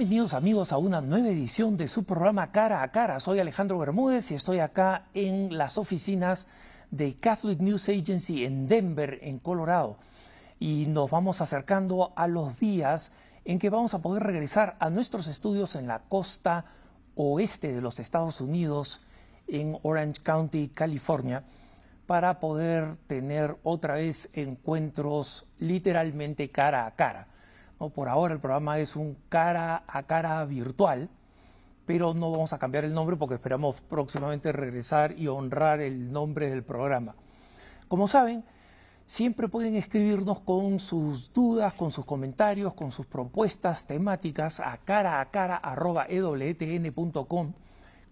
Bienvenidos amigos a una nueva edición de su programa Cara a Cara. Soy Alejandro Bermúdez y estoy acá en las oficinas de Catholic News Agency en Denver, en Colorado. Y nos vamos acercando a los días en que vamos a poder regresar a nuestros estudios en la costa oeste de los Estados Unidos, en Orange County, California, para poder tener otra vez encuentros literalmente cara a cara por ahora el programa es un cara a cara virtual, pero no vamos a cambiar el nombre porque esperamos próximamente regresar y honrar el nombre del programa. Como saben, siempre pueden escribirnos con sus dudas, con sus comentarios, con sus propuestas temáticas a cara a cara arroba ewtn.com,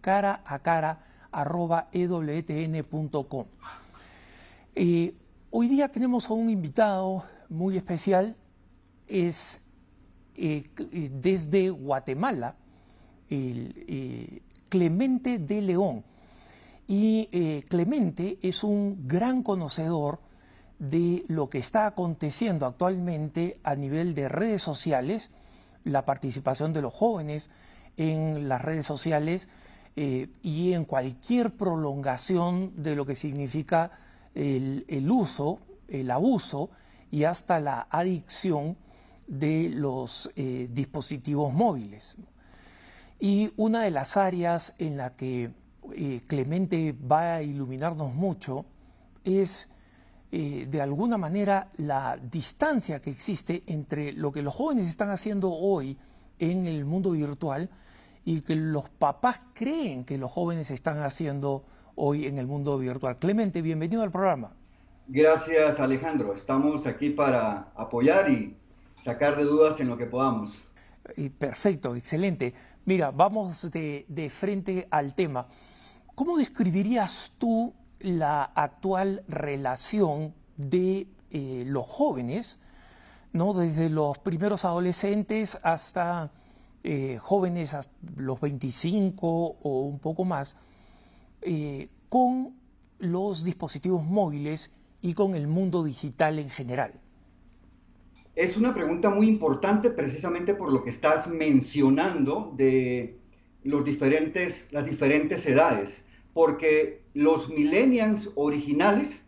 cara a cara arroba ewtn.com. Eh, hoy día tenemos a un invitado muy especial es eh, eh, desde Guatemala, eh, Clemente de León. Y Clemente es un gran conocedor de lo que está aconteciendo actualmente a nivel de redes sociales, la participación de los jóvenes en las redes sociales y en cualquier prolongación de lo que significa el uso, el abuso y hasta la adicción de los eh, dispositivos móviles. Y una de las áreas en la que eh, Clemente va a iluminarnos mucho es eh, de alguna manera la distancia que existe entre lo que los jóvenes están haciendo hoy en el mundo virtual y que los papás creen que los jóvenes están haciendo hoy en el mundo virtual. Clemente, bienvenido al programa. Gracias Alejandro, estamos aquí para apoyar y sacar de dudas en lo que podamos. Perfecto, excelente. Mira, vamos de, frente al tema. ¿Cómo describirías tú la actual relación de eh, los jóvenes, ¿no? desde los primeros adolescentes hasta eh, jóvenes los 25 o un poco más, eh, con los dispositivos móviles y con el mundo digital en general? Es una pregunta muy importante precisamente por lo que estás mencionando de los diferentes, las diferentes edades, porque los millennials originales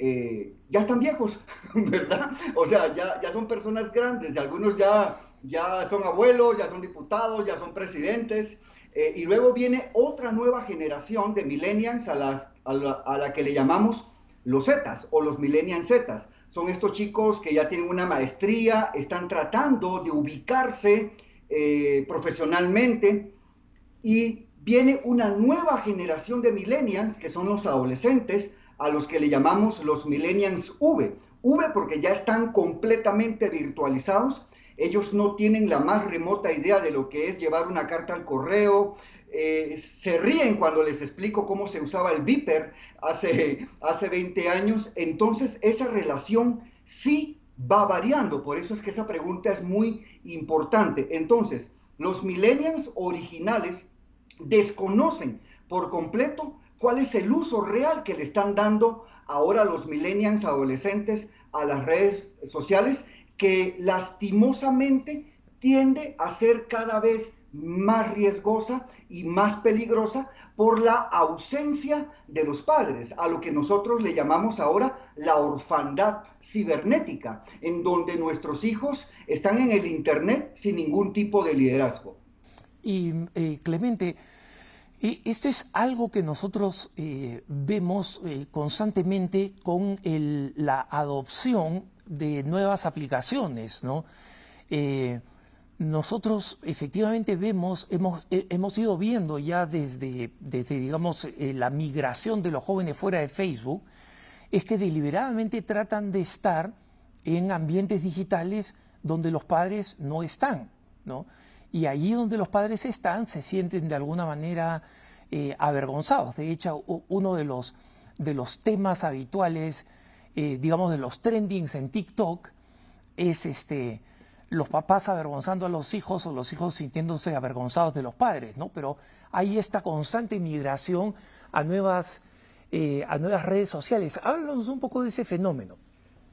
eh, ya están viejos, ¿verdad? O sea, ya, ya son personas grandes, algunos ya, ya son abuelos, ya son diputados, ya son presidentes, eh, y luego viene otra nueva generación de millennials a, las, a, la, a la que le llamamos los Zetas o los millennials Zetas son estos chicos que ya tienen una maestría, están tratando de ubicarse eh, profesionalmente y viene una nueva generación de millennials, que son los adolescentes, a los que le llamamos los millennials V. V porque ya están completamente virtualizados, ellos no tienen la más remota idea de lo que es llevar una carta al correo, eh, se ríen cuando les explico cómo se usaba el Viper hace, hace 20 años, entonces esa relación sí va variando, por eso es que esa pregunta es muy importante. Entonces, los millennials originales desconocen por completo cuál es el uso real que le están dando ahora los millennials adolescentes a las redes sociales, que lastimosamente tiende a ser cada vez más riesgosa y más peligrosa por la ausencia de los padres, a lo que nosotros le llamamos ahora la orfandad cibernética, en donde nuestros hijos están en el Internet sin ningún tipo de liderazgo. Y eh, Clemente, eh, esto es algo que nosotros eh, vemos constantemente con la adopción de nuevas aplicaciones, ¿no? Nosotros efectivamente vemos, hemos, eh, hemos ido viendo ya desde, desde digamos, eh, la migración de los jóvenes fuera de Facebook, es que deliberadamente tratan de estar en ambientes digitales donde los padres no están, ¿no? Y allí donde los padres están se sienten de alguna manera eh, avergonzados. De hecho, uno de los, de los temas habituales, digamos, de los trendings en TikTok es este los papás avergonzando a los hijos o los hijos sintiéndose avergonzados de los padres, ¿no? Pero hay esta constante migración a nuevas, eh, a nuevas redes sociales. Háblanos un poco de ese fenómeno.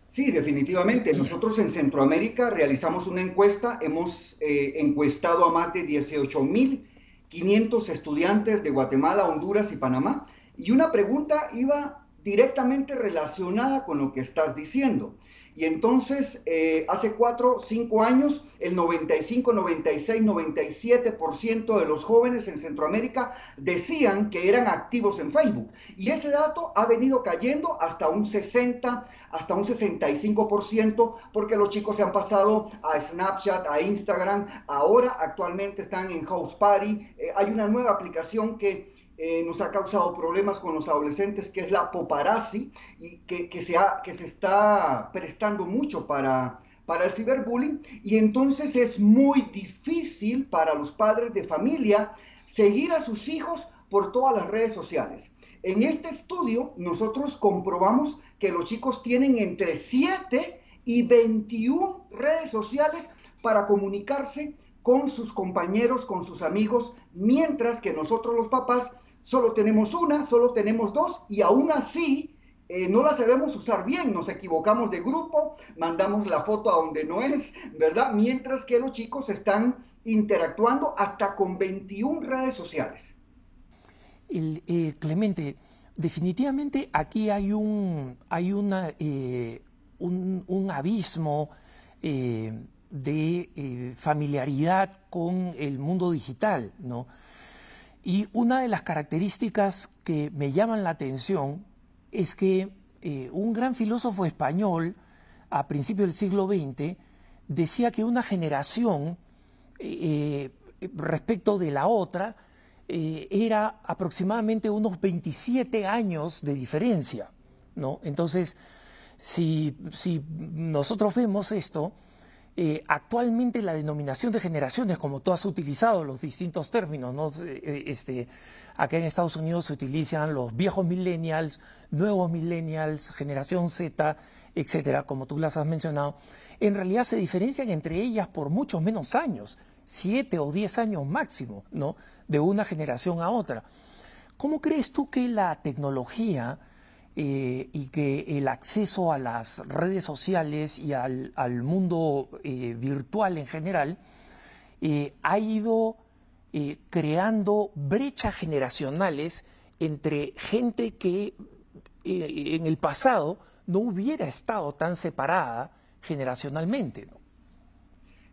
Sí, definitivamente. Nosotros en Centroamérica realizamos una encuesta, hemos eh, encuestado a más de 18.500 estudiantes de Guatemala, Honduras y Panamá, y una pregunta iba directamente relacionada con lo que estás diciendo. Y entonces, eh, hace cuatro, cinco años, el 95, 96, 97% de los jóvenes en Centroamérica decían que eran activos en Facebook. Y ese dato ha venido cayendo hasta un 60, hasta un 65%, porque los chicos se han pasado a Snapchat, a Instagram. Ahora, actualmente están en House Party. Eh, hay una nueva aplicación que eh, nos ha causado problemas con los adolescentes, que es la paparazzi, y que, que, se, que se está prestando mucho para, para el ciberbullying. Y entonces es muy difícil para los padres de familia seguir a sus hijos por todas las redes sociales. En este estudio nosotros comprobamos que los chicos tienen entre 7 y 21 redes sociales para comunicarse con sus compañeros, con sus amigos, mientras que nosotros los papás solo tenemos una, solo tenemos dos y aún así eh, no la sabemos usar bien, nos equivocamos de grupo, mandamos la foto a donde no es, ¿verdad? Mientras que los chicos están interactuando hasta con 21 redes sociales. Eh, Clemente, definitivamente aquí hay un, hay una, eh, un, abismo de familiaridad con el mundo digital, ¿no? Y una de las características que me llaman la atención es que eh, un gran filósofo español a principios del siglo XX decía que una generación eh, eh, respecto de la otra era aproximadamente unos 27 años de diferencia. ¿no? Entonces, si, si nosotros vemos esto, eh, actualmente la denominación de generaciones, como tú has utilizado los distintos términos, ¿no? Eh, este, acá en Estados Unidos se utilizan los viejos millennials, nuevos millennials, generación Z, etcétera, como tú las has mencionado, en realidad se diferencian entre ellas por muchos menos años, siete o diez años máximo, ¿no? De una generación a otra. ¿Cómo crees tú que la tecnología eh, y que el acceso a las redes sociales y al, mundo eh, virtual en general eh, ha ido creando brechas generacionales entre gente que en el pasado no hubiera estado tan separada generacionalmente.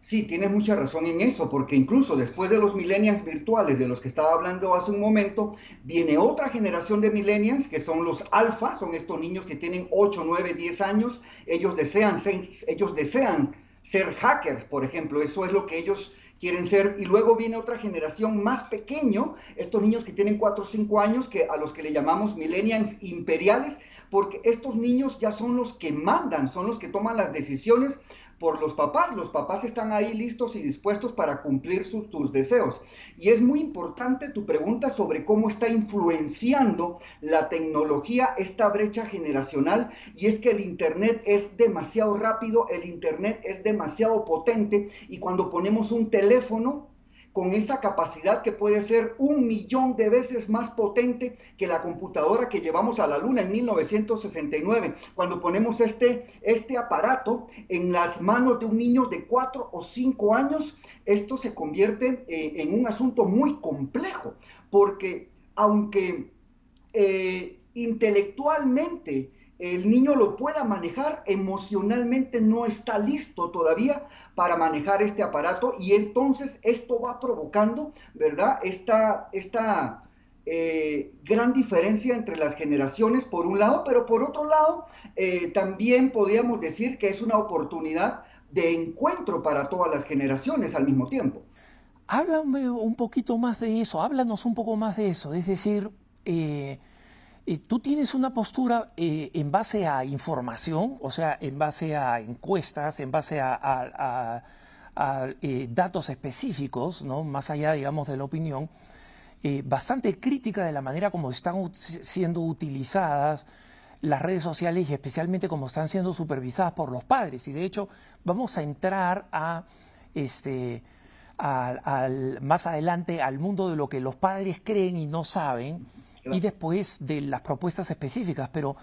Sí, tienes mucha razón en eso, porque incluso después de los millennials virtuales de los que estaba hablando hace un momento, viene otra generación de millennials que son los alfa, son estos niños que tienen 8, 9, 10 años, ellos desean ser, ellos desean ser hackers, por ejemplo, eso es lo que ellos quieren ser. Y luego viene otra generación más pequeño, estos niños que tienen 4 o 5 años, que a los que le llamamos millennials imperiales, porque estos niños ya son los que mandan, son los que toman las decisiones por los papás. Los papás están ahí listos y dispuestos para cumplir tus deseos. Y es muy importante tu pregunta sobre cómo está influenciando la tecnología esta brecha generacional. Y es que el Internet es demasiado rápido, el Internet es demasiado potente y cuando ponemos un teléfono con esa capacidad que puede ser un millón de veces más potente que la computadora que llevamos a la Luna en 1969. Cuando ponemos este, este aparato en las manos de un niño de 4 o 5 años, esto se convierte eh, en un asunto muy complejo, porque aunque eh, intelectualmente el niño lo pueda manejar, emocionalmente no está listo todavía para manejar este aparato y entonces esto va provocando, ¿verdad? Esta, esta eh, gran diferencia entre las generaciones por un lado, pero por otro lado eh, también podríamos decir que es una oportunidad de encuentro para todas las generaciones al mismo tiempo. Háblame un poquito más de eso, háblanos un poco más de eso, es decir, eh, tú tienes una postura eh, en base a información, o sea, en base a encuestas, en base a, eh, datos específicos, ¿no? más allá, digamos, de la opinión, eh, bastante crítica de la manera como están siendo utilizadas las redes sociales y especialmente como están siendo supervisadas por los padres. Y de hecho, vamos a entrar a este. más adelante al mundo de lo que los padres creen y no saben, y después de las propuestas específicas. Pero,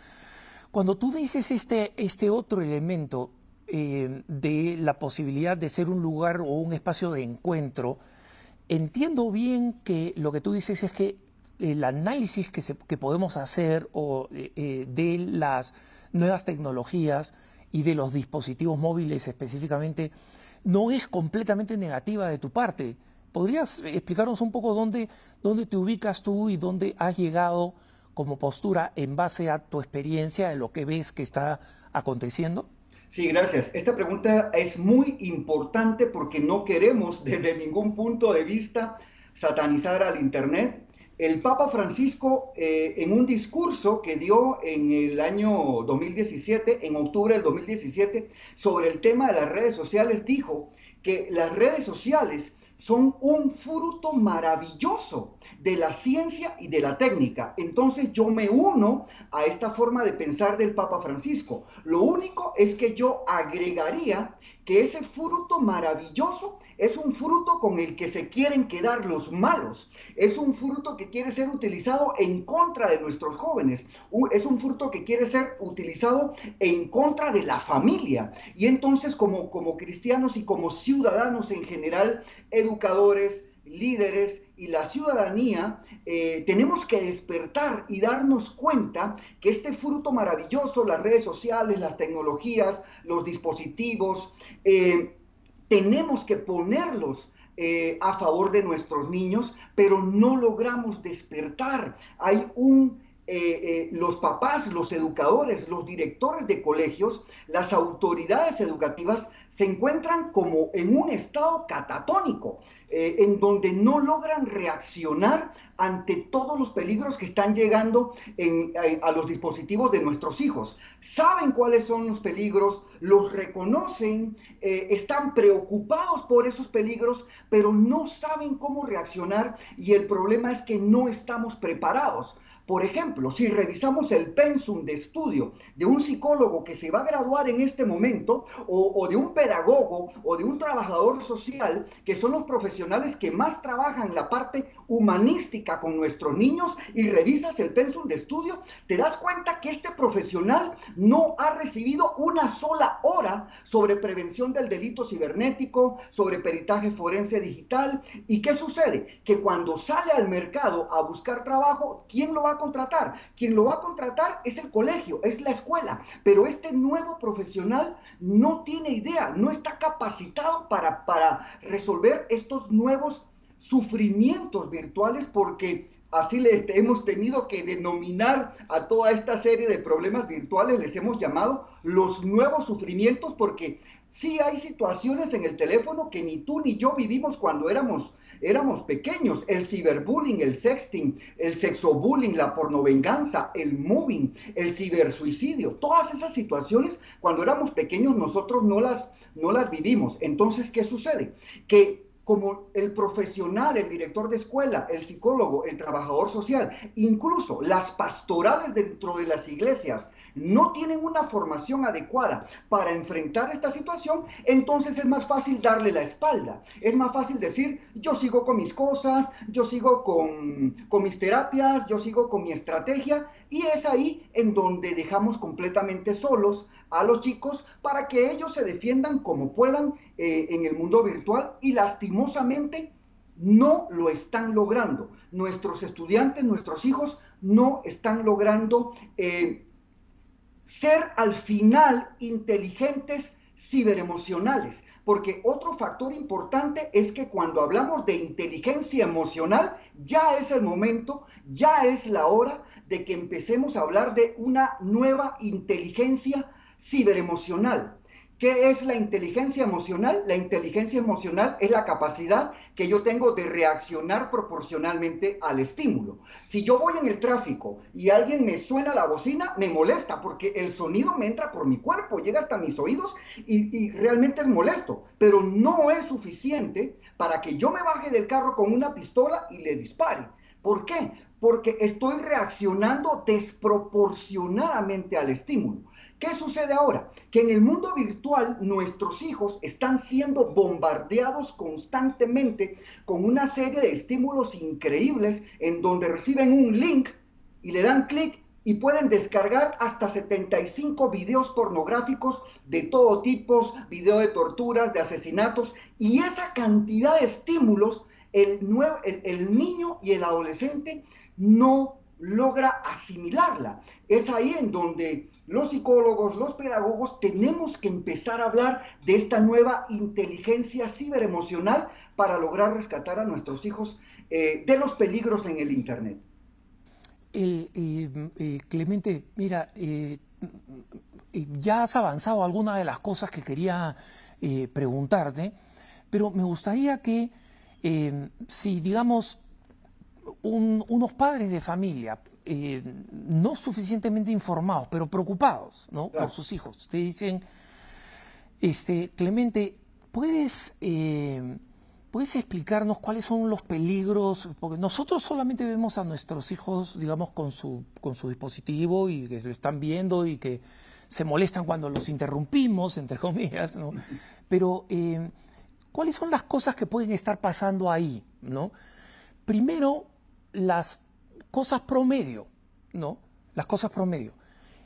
Cuando tú dices este, este otro elemento eh, de la posibilidad de ser un lugar o un espacio de encuentro, entiendo bien que lo que tú dices es que el análisis que, que podemos hacer o, eh, eh, de las nuevas tecnologías y de los dispositivos móviles específicamente no es completamente negativa de tu parte. ¿Podrías explicarnos un poco dónde, dónde te ubicas tú y dónde has llegado como postura en base a tu experiencia de lo que ves que está aconteciendo? Sí, gracias. Esta pregunta es muy importante porque no queremos desde ningún punto de vista satanizar al Internet. El Papa Francisco, eh, en un discurso que dio en el año 2017, en octubre del 2017, sobre el tema de las redes sociales, dijo que las redes sociales son un fruto maravilloso de la ciencia y de la técnica. Entonces yo me uno a esta forma de pensar del Papa Francisco. Lo único es que yo agregaría que ese fruto maravilloso es un fruto con el que se quieren quedar los malos. Es un fruto que quiere ser utilizado en contra de nuestros jóvenes. Es un fruto que quiere ser utilizado en contra de la familia. Y entonces como, como cristianos y como ciudadanos en general, educadores, líderes y la ciudadanía, eh, tenemos que despertar y darnos cuenta que este fruto maravilloso, las redes sociales, las tecnologías, los dispositivos, eh, tenemos que ponerlos eh, a favor de nuestros niños, pero no logramos despertar. Hay un eh, eh, los papás, los educadores, los directores de colegios, las autoridades educativas se encuentran como en un estado catatónico, eh, en donde no logran reaccionar ante todos los peligros que están llegando a, los dispositivos de nuestros hijos. Saben cuáles son los peligros, los reconocen, están preocupados por esos peligros, pero no saben cómo reaccionar y el problema es que no estamos preparados. Por ejemplo, si revisamos el pensum de estudio de un psicólogo que se va a graduar en este momento, o, de un pedagogo, o de un trabajador social, que son los profesionales que más trabajan la parte humanística con nuestros niños, y revisas el pensum de estudio, te das cuenta que este profesional no ha recibido una sola hora sobre prevención del delito cibernético, sobre peritaje forense digital. ¿Y qué sucede? Que cuando sale al mercado a buscar trabajo, ¿quién lo va a contratar. Quien lo va a contratar es el colegio, es la escuela, pero este nuevo profesional no tiene idea, no está capacitado para, para resolver estos nuevos sufrimientos virtuales porque así les hemos tenido que denominar a toda esta serie de problemas virtuales, les hemos llamado los nuevos sufrimientos porque sí hay situaciones en el teléfono que ni tú ni yo vivimos cuando éramos éramos pequeños, el ciberbullying, el sexting, el sexobullying, la pornovenganza, el moving, el cibersuicidio, todas esas situaciones cuando éramos pequeños nosotros no las, no las vivimos. Entonces, ¿qué sucede? Que como el profesional, el director de escuela, el psicólogo, el trabajador social, incluso las pastorales dentro de las iglesias, no tienen una formación adecuada para enfrentar esta situación, entonces es más fácil darle la espalda. Es más fácil decir, yo sigo con mis cosas, yo sigo con, mis terapias, yo sigo con mi estrategia, y es ahí en donde dejamos completamente solos a los chicos para que ellos se defiendan como puedan eh, en el mundo virtual y lastimosamente no lo están logrando. Nuestros estudiantes, nuestros hijos no están logrando eh, ser al final inteligentes ciberemocionales. Porque otro factor importante es que cuando hablamos de inteligencia emocional, ya es el momento, ya es la hora de que empecemos a hablar de una nueva inteligencia ciberemocional. ¿Qué es la inteligencia emocional? La inteligencia emocional es la capacidad que yo tengo de reaccionar proporcionalmente al estímulo. Si yo voy en el tráfico y alguien me suena la bocina, me molesta porque el sonido me entra por mi cuerpo, llega hasta mis oídos y, realmente es molesto, pero no es suficiente para que yo me baje del carro con una pistola y le dispare. ¿Por qué? Porque estoy reaccionando desproporcionadamente al estímulo. ¿Qué sucede ahora? Que en el mundo virtual nuestros hijos están siendo bombardeados constantemente con una serie de estímulos increíbles en donde reciben un link y le dan clic y pueden descargar hasta 75 videos pornográficos de todo tipo, video de torturas, de asesinatos, y esa cantidad de estímulos, el, el, niño y el adolescente no logra asimilarla. Es ahí en donde los psicólogos, los pedagogos, tenemos que empezar a hablar de esta nueva inteligencia ciberemocional para lograr rescatar a nuestros hijos eh, de los peligros en el Internet. Clemente, mira, eh, ya has avanzado algunas de las cosas que quería eh, preguntarte, pero me gustaría que si, digamos, unos padres de familia no suficientemente informados, pero preocupados ¿no? por sus hijos, te dicen, este, Clemente, ¿puedes ¿Puedes explicarnos cuáles son los peligros? Porque nosotros solamente vemos a nuestros hijos, digamos, con su, con su dispositivo y que lo están viendo y que se molestan cuando los interrumpimos, entre comillas, ¿no? Pero, eh, ¿cuáles son las cosas que pueden estar pasando ahí, ¿no? Primero, las cosas promedio, ¿no? Las cosas promedio.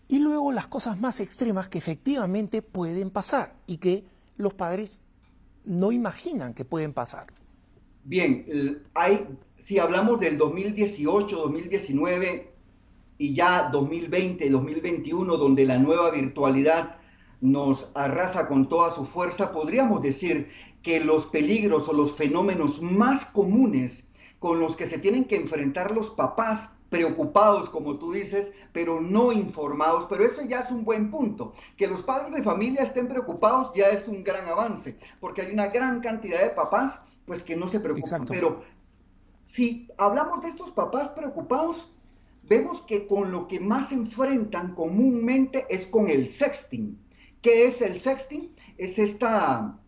Y luego las cosas más extremas que efectivamente pueden pasar y que los padres no imaginan que pueden pasar. Bien, hay, si hablamos del 2018, 2019 y ya 2020, 2021, donde la nueva virtualidad nos arrasa con toda su fuerza, podríamos decir que los peligros o los fenómenos más comunes con los que se tienen que enfrentar los papás preocupados, como tú dices, pero no informados. Pero eso ya es un buen punto. Que los padres de familia estén preocupados ya es un gran avance, porque hay una gran cantidad de papás pues que no se preocupan. Pero si hablamos de estos papás preocupados, vemos que con lo que más se enfrentan comúnmente es con el sexting. ¿Qué es el sexting? Es esta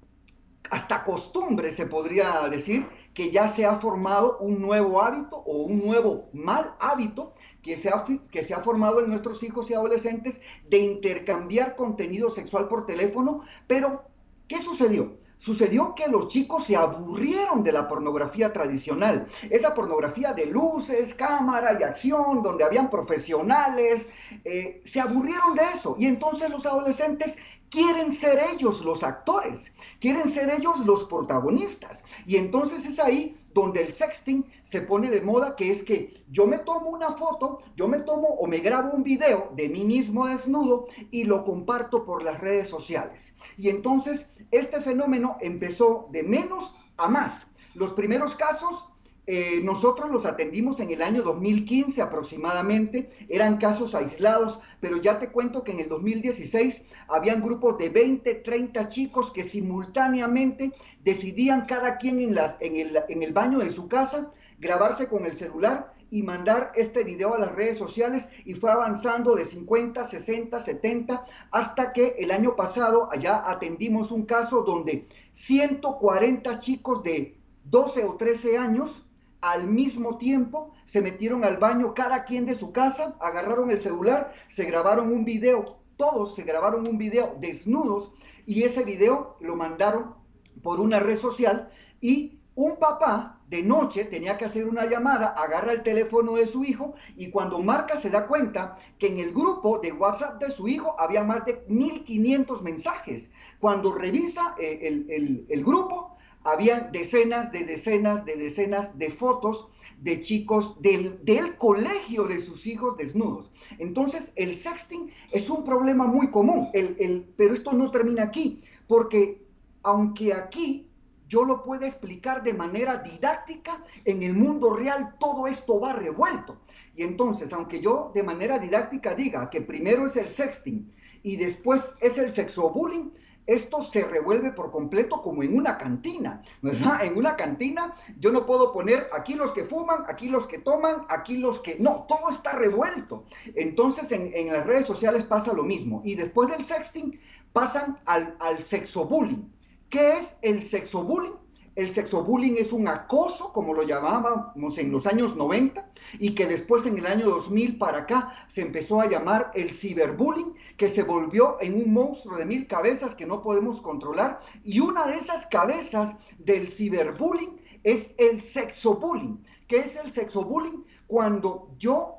hasta costumbre, se podría decir, que ya se ha formado un nuevo hábito o un nuevo mal hábito que se, ha, que se ha formado en nuestros hijos y adolescentes de intercambiar contenido sexual por teléfono. Pero, ¿qué sucedió? Sucedió que los chicos se aburrieron de la pornografía tradicional, esa pornografía de luces, cámara y acción, donde habían profesionales, eh, se aburrieron de eso. Y entonces los adolescentes quieren ser ellos los actores, quieren ser ellos los protagonistas. Y entonces es ahí donde el sexting se pone de moda, que es que yo me tomo una foto, yo me tomo o me grabo un video de mí mismo desnudo y lo comparto por las redes sociales. Y entonces este fenómeno empezó de menos a más. Los primeros casos eh, nosotros los atendimos en el año 2015 aproximadamente, eran casos aislados, pero ya te cuento que en el 2016 habían grupos de 20, 30 chicos que simultáneamente decidían cada quien en, las, en, el, en el baño de su casa grabarse con el celular y mandar este video a las redes sociales y fue avanzando de 50, 60, 70 hasta que el año pasado allá atendimos un caso donde 140 chicos de 12 o 13 años al mismo tiempo se metieron al baño cada quien de su casa, agarraron el celular, se grabaron un video, todos se grabaron un video desnudos y ese video lo mandaron por una red social y un papá de noche tenía que hacer una llamada, agarra el teléfono de su hijo y cuando marca se da cuenta que en el grupo de WhatsApp de su hijo había más de 1500 mensajes. Cuando revisa eh, el, el grupo, habían decenas de decenas de decenas de fotos de chicos del, del, colegio de sus hijos desnudos. Entonces, el sexting es un problema muy común, el, el, pero esto no termina aquí, porque aunque aquí yo lo pueda explicar de manera didáctica, en el mundo real todo esto va revuelto. Y entonces, aunque yo de manera didáctica diga que primero es el sexting y después es el sexobullying, esto se revuelve por completo como en una cantina, ¿verdad? En una cantina yo no puedo poner aquí los que fuman, aquí los que toman, aquí los que... No, todo está revuelto. Entonces en, las redes sociales pasa lo mismo. Y después del sexting pasan al, al sexobullying. ¿Qué es el sexobullying? El sexobullying es un acoso, como lo llamábamos en los años 90, y que después en el año 2000 para acá se empezó a llamar el ciberbullying, que se volvió en un monstruo de mil cabezas que no podemos controlar. Y una de esas cabezas del ciberbullying es el sexobullying. ¿Qué es el sexobullying? Cuando yo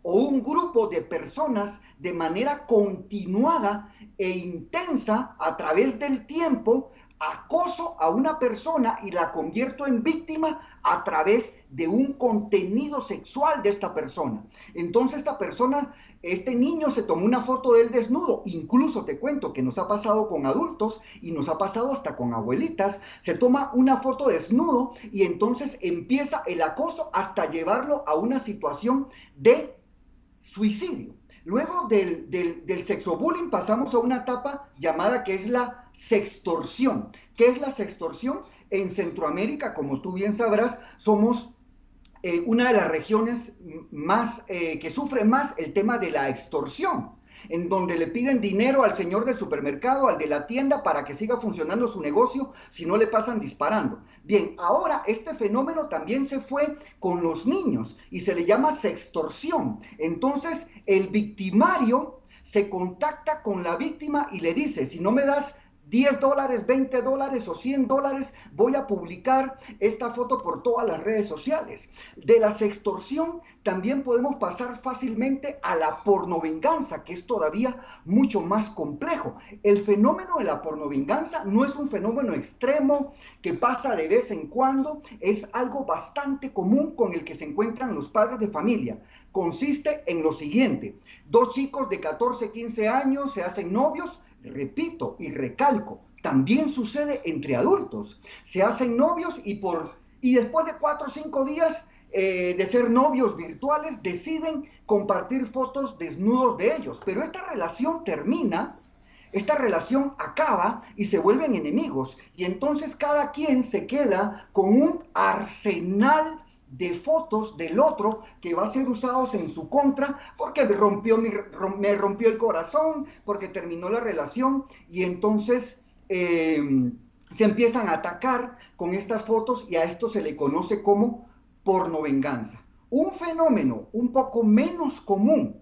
o un grupo de personas de manera continuada e intensa a través del tiempo acoso a una persona y la convierto en víctima a través de un contenido sexual de esta persona. Entonces esta persona, este niño se tomó una foto del desnudo, incluso te cuento que nos ha pasado con adultos y nos ha pasado hasta con abuelitas, se toma una foto desnudo y entonces empieza el acoso hasta llevarlo a una situación de suicidio. Luego del, del, del sexobullying pasamos a una etapa llamada que es la sextorsión. ¿Qué es la sextorsión? En Centroamérica, como tú bien sabrás, somos eh, una de las regiones más eh, que sufre más el tema de la extorsión en donde le piden dinero al señor del supermercado, al de la tienda, para que siga funcionando su negocio, si no le pasan disparando. Bien, ahora este fenómeno también se fue con los niños y se le llama sextorsión. Entonces, el victimario se contacta con la víctima y le dice, si no me das 10 dólares, 20 dólares o 100 dólares, voy a publicar esta foto por todas las redes sociales. De la sextorsión también podemos pasar fácilmente a la pornovenganza, que es todavía mucho más complejo. El fenómeno de la pornovenganza no es un fenómeno extremo que pasa de vez en cuando, es algo bastante común con el que se encuentran los padres de familia. Consiste en lo siguiente, dos chicos de 14, 15 años se hacen novios, repito y recalco, también sucede entre adultos. Se hacen novios y, por, y después de cuatro o cinco días eh, de ser novios virtuales deciden compartir fotos desnudos de ellos. Pero esta relación termina, esta relación acaba y se vuelven enemigos. Y entonces cada quien se queda con un arsenal de fotos del otro que va a ser usados en su contra porque me rompió, me rompió el corazón, porque terminó la relación y entonces em, se empiezan a atacar con estas fotos y a esto se le conoce como porno venganza. Un fenómeno un poco menos común,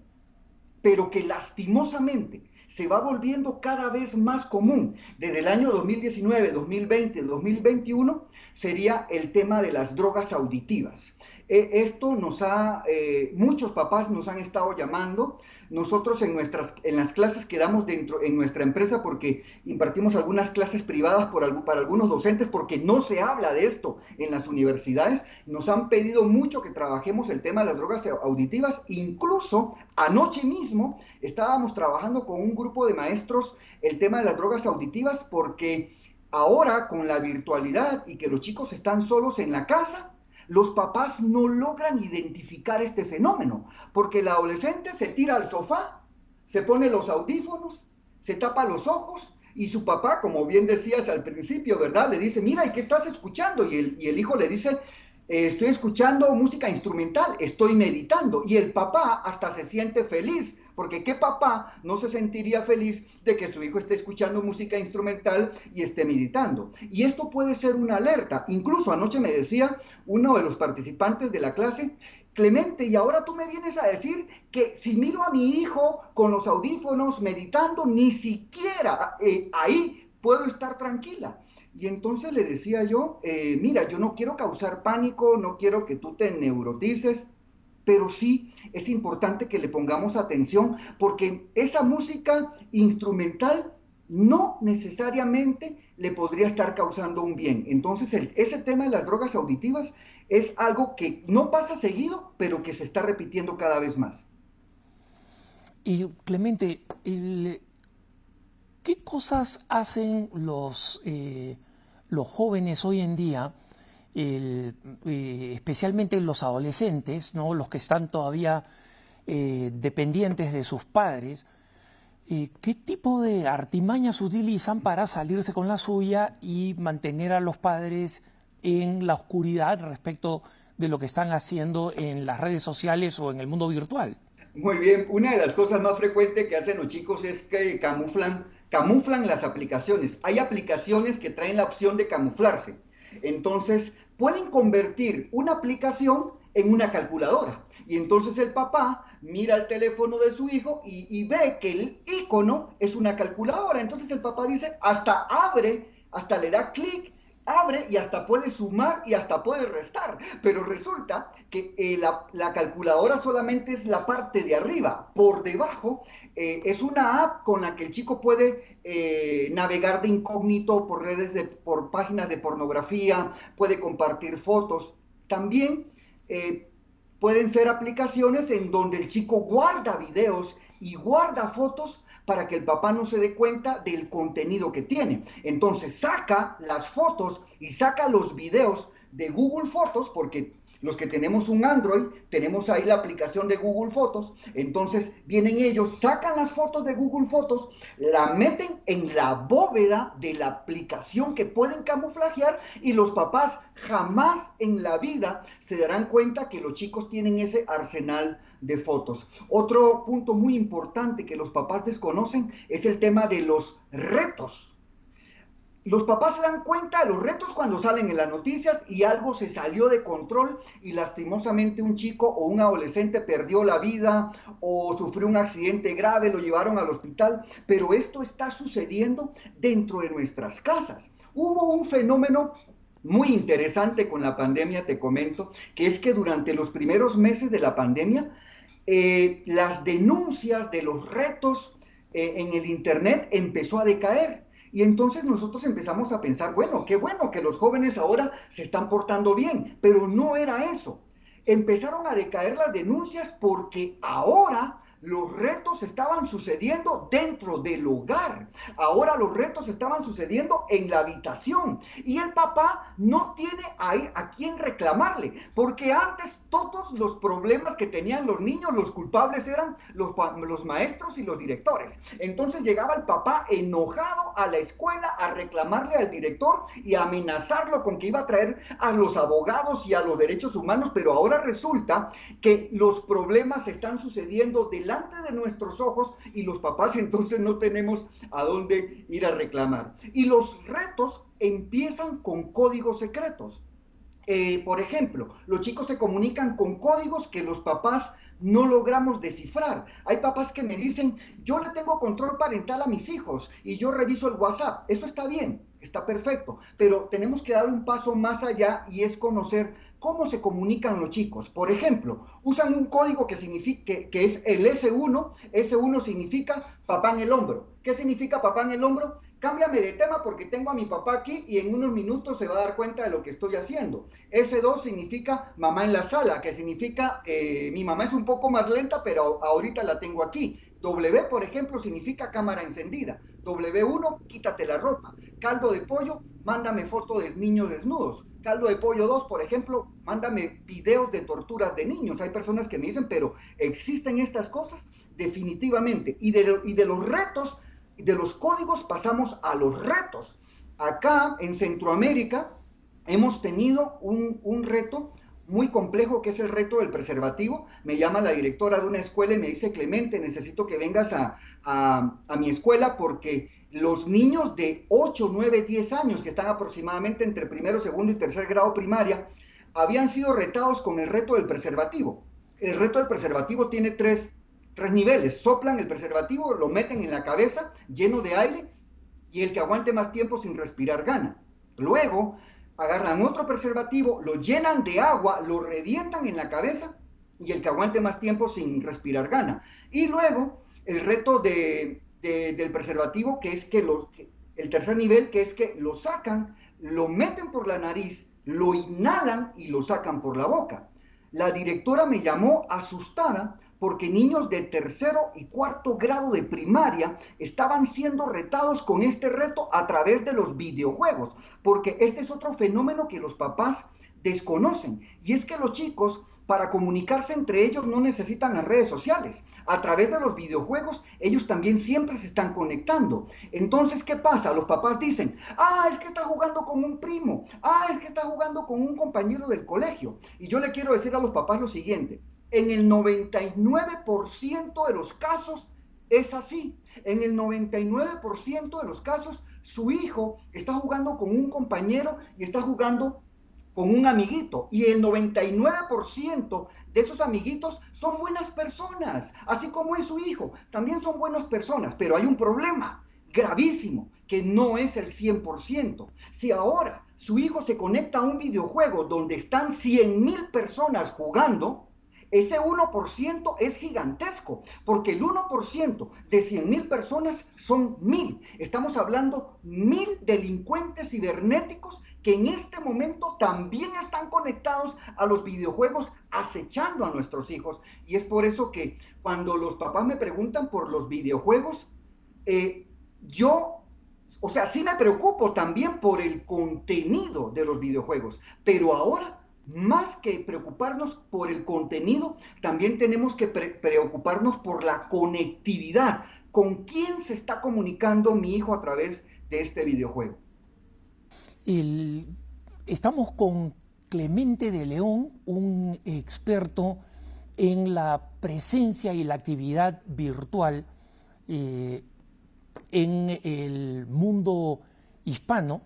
pero que lastimosamente se va volviendo cada vez más común desde el año 2019, 2020, 2021 sería el tema de las drogas auditivas. E, esto nos ha, eh, muchos papás nos han estado llamando. Nosotros en, nuestras, en las clases que damos dentro, en nuestra empresa, porque impartimos algunas clases privadas por, para algunos docentes, porque no se habla de esto en las universidades, nos han pedido mucho que trabajemos el tema de las drogas auditivas. Incluso anoche mismo estábamos trabajando con un grupo de maestros el tema de las drogas auditivas, porque ahora con la virtualidad y que los chicos están solos en la casa, los papás no logran identificar este fenómeno, porque el adolescente se tira al sofá, se pone los audífonos, se tapa los ojos y su papá, como bien decías al principio, ¿verdad? Le dice, mira, ¿y qué estás escuchando? Y el, y el hijo le dice, eh, estoy escuchando música instrumental, estoy meditando. Y el papá hasta se siente feliz porque ¿qué papá no se sentiría feliz de que su hijo esté escuchando música instrumental y esté meditando? Y esto puede ser una alerta. Incluso anoche me decía uno de los participantes de la clase, Clemente, y ahora tú me vienes a decir que si miro a mi hijo con los audífonos meditando, ni siquiera eh, ahí puedo estar tranquila. Y entonces le decía yo, eh, mira, yo no quiero causar pánico, no quiero que tú te neurotices, pero sí es importante que le pongamos atención porque esa música instrumental no necesariamente le podría estar causando un bien. Entonces, ese tema de las drogas auditivas es algo que no pasa seguido, pero que se está repitiendo cada vez más. Y Clemente, ¿qué cosas hacen los, eh, los jóvenes hoy en día eh, especialmente los adolescentes, ¿no? los que están todavía eh, dependientes de sus padres, eh, ¿qué tipo de artimañas utilizan para salirse con la suya y mantener a los padres en la oscuridad respecto de lo que están haciendo en las redes sociales o en el mundo virtual? Muy bien, una de las cosas más frecuentes que hacen los chicos es que camuflan, camuflan las aplicaciones. Hay aplicaciones que traen la opción de camuflarse. Entonces, pueden convertir una aplicación en una calculadora. Y entonces el papá mira el teléfono de su hijo y, ve que el icono es una calculadora. Entonces el papá dice, hasta abre, hasta le da clic abre y hasta puede sumar y hasta puede restar, pero resulta que eh, la, calculadora solamente es la parte de arriba, por debajo eh, es una app con la que el chico puede eh, navegar de incógnito por redes, de, por páginas de pornografía, puede compartir fotos. También pueden ser aplicaciones en donde el chico guarda videos y guarda fotos para que el papá no se dé cuenta del contenido que tiene. Entonces saca las fotos y saca los videos de Google Fotos porque los que tenemos un Android, tenemos ahí la aplicación de Google Fotos. Entonces vienen ellos, sacan las fotos de Google Fotos, la meten en la bóveda de la aplicación que pueden camuflajear y los papás jamás en la vida se darán cuenta que los chicos tienen ese arsenal de fotos. Otro punto muy importante que los papás desconocen es el tema de los retos los papás se dan cuenta de los retos cuando salen en las noticias y algo se salió de control y lastimosamente un chico o un adolescente perdió la vida o sufrió un accidente grave, lo llevaron al hospital, pero esto está sucediendo dentro de nuestras casas. Hubo un fenómeno muy interesante con la pandemia, te comento, que es que durante los primeros meses de la pandemia, eh, las denuncias de los retos eh, en el Internet empezó a decaer y entonces nosotros empezamos a pensar, bueno, qué bueno que los jóvenes ahora se están portando bien, pero no era eso. Empezaron a decaer las denuncias porque ahora los retos estaban sucediendo dentro del hogar. Ahora los retos estaban sucediendo en la habitación. Y el papá no tiene ahí a quién reclamarle. Porque antes todos los problemas que tenían los niños, los culpables eran los, los maestros y los directores. Entonces llegaba el papá enojado a la escuela a reclamarle al director y a amenazarlo con que iba a traer a los abogados y a los derechos humanos. Pero ahora resulta que los problemas están sucediendo delante de nuestros ojos y los papás entonces no tenemos a dónde ir a reclamar. Y los retos empiezan con códigos secretos. Eh, por ejemplo, los chicos se comunican con códigos que los papás no logramos descifrar. Hay papás que me dicen, yo le tengo control parental a mis hijos y yo reviso el WhatsApp. Eso está bien, está perfecto, pero tenemos que dar un paso más allá y es conocer cómo se comunican los chicos. Por ejemplo, usan un código que, significa, que, es el S1. S1 significa papá en el hombro. ¿Qué significa papá en el hombro? Cámbiame de tema porque tengo a mi papá aquí y en unos minutos se va a dar cuenta de lo que estoy haciendo. S2 significa mamá en la sala, que significa eh, mi mamá es un poco más lenta, pero ahorita la tengo aquí. W, por ejemplo, significa cámara encendida. W1, quítate la ropa. Caldo de pollo, mándame foto de niños desnudos caldo de pollo 2, por ejemplo, mándame videos de torturas de niños. Hay personas que me dicen, pero ¿existen estas cosas? Definitivamente. Y de, y de los retos, de los códigos pasamos a los retos. Acá en Centroamérica hemos tenido un, un reto muy complejo que es el reto del preservativo. Me llama la directora de una escuela y me dice, Clemente, necesito que vengas a, a, a mi escuela porque los niños de 8, 9, 10 años, que están aproximadamente entre primero, segundo y tercer grado primaria, habían sido retados con el reto del preservativo. El reto del preservativo tiene tres, tres niveles. Soplan el preservativo, lo meten en la cabeza lleno de aire y el que aguante más tiempo sin respirar gana. Luego agarran otro preservativo, lo llenan de agua, lo revientan en la cabeza y el que aguante más tiempo sin respirar gana. Y luego el reto de del preservativo, que es que el tercer nivel, que es que lo sacan, lo meten por la nariz, lo inhalan y lo sacan por la boca. La directora me llamó asustada porque niños de tercero y cuarto grado de primaria estaban siendo retados con este reto a través de los videojuegos, porque este es otro fenómeno que los papás desconocen, y es que los chicos para comunicarse entre ellos no necesitan las redes sociales. A través de los videojuegos, ellos también siempre se están conectando. Entonces, ¿qué pasa? Los papás dicen, ah, es que está jugando con un primo, ah, es que está jugando con un compañero del colegio. Y yo le quiero decir a los papás lo siguiente, en el 99% de los casos es así. En el 99% de los casos, su hijo está jugando con un compañero y está jugando con un amiguito y el 99% de esos amiguitos son buenas personas, así como es su hijo, también son buenas personas, pero hay un problema gravísimo, que no es el 100%. Si ahora su hijo se conecta a un videojuego donde están 100 mil personas jugando, ese 1% es gigantesco, porque el 1% de 100 mil personas son mil. Estamos hablando mil delincuentes cibernéticos que en este momento también están conectados a los videojuegos acechando a nuestros hijos. Y es por eso que cuando los papás me preguntan por los videojuegos, eh, yo, o sea, sí me preocupo también por el contenido de los videojuegos, pero ahora más que preocuparnos por el contenido, también tenemos que preocuparnos por la conectividad. ¿Con quién se está comunicando mi hijo a través de este videojuego? Estamos con Clemente de León, un experto en la presencia y la actividad virtual eh, en el mundo hispano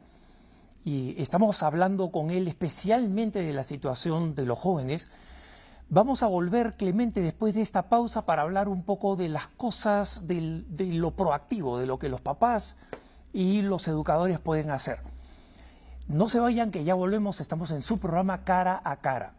y estamos hablando con él especialmente de la situación de los jóvenes. Vamos a volver, Clemente, después de esta pausa para hablar un poco de las cosas, de lo proactivo, de lo que los papás y los educadores pueden hacer. No se vayan, que ya volvemos, estamos en su programa Cara a Cara.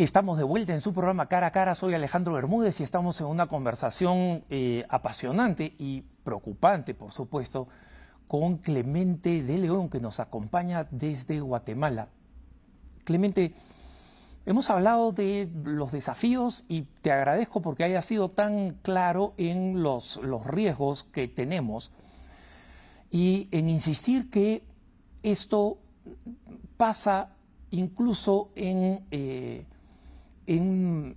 Estamos de vuelta en su programa Cara a Cara. Soy Alejandro Bermúdez y estamos en una conversación eh, apasionante y preocupante, por supuesto, con Clemente de León, que nos acompaña desde Guatemala. Clemente, hemos hablado de los desafíos y te agradezco porque haya sido tan claro en los, los riesgos que tenemos y en insistir que esto pasa incluso en... Eh, en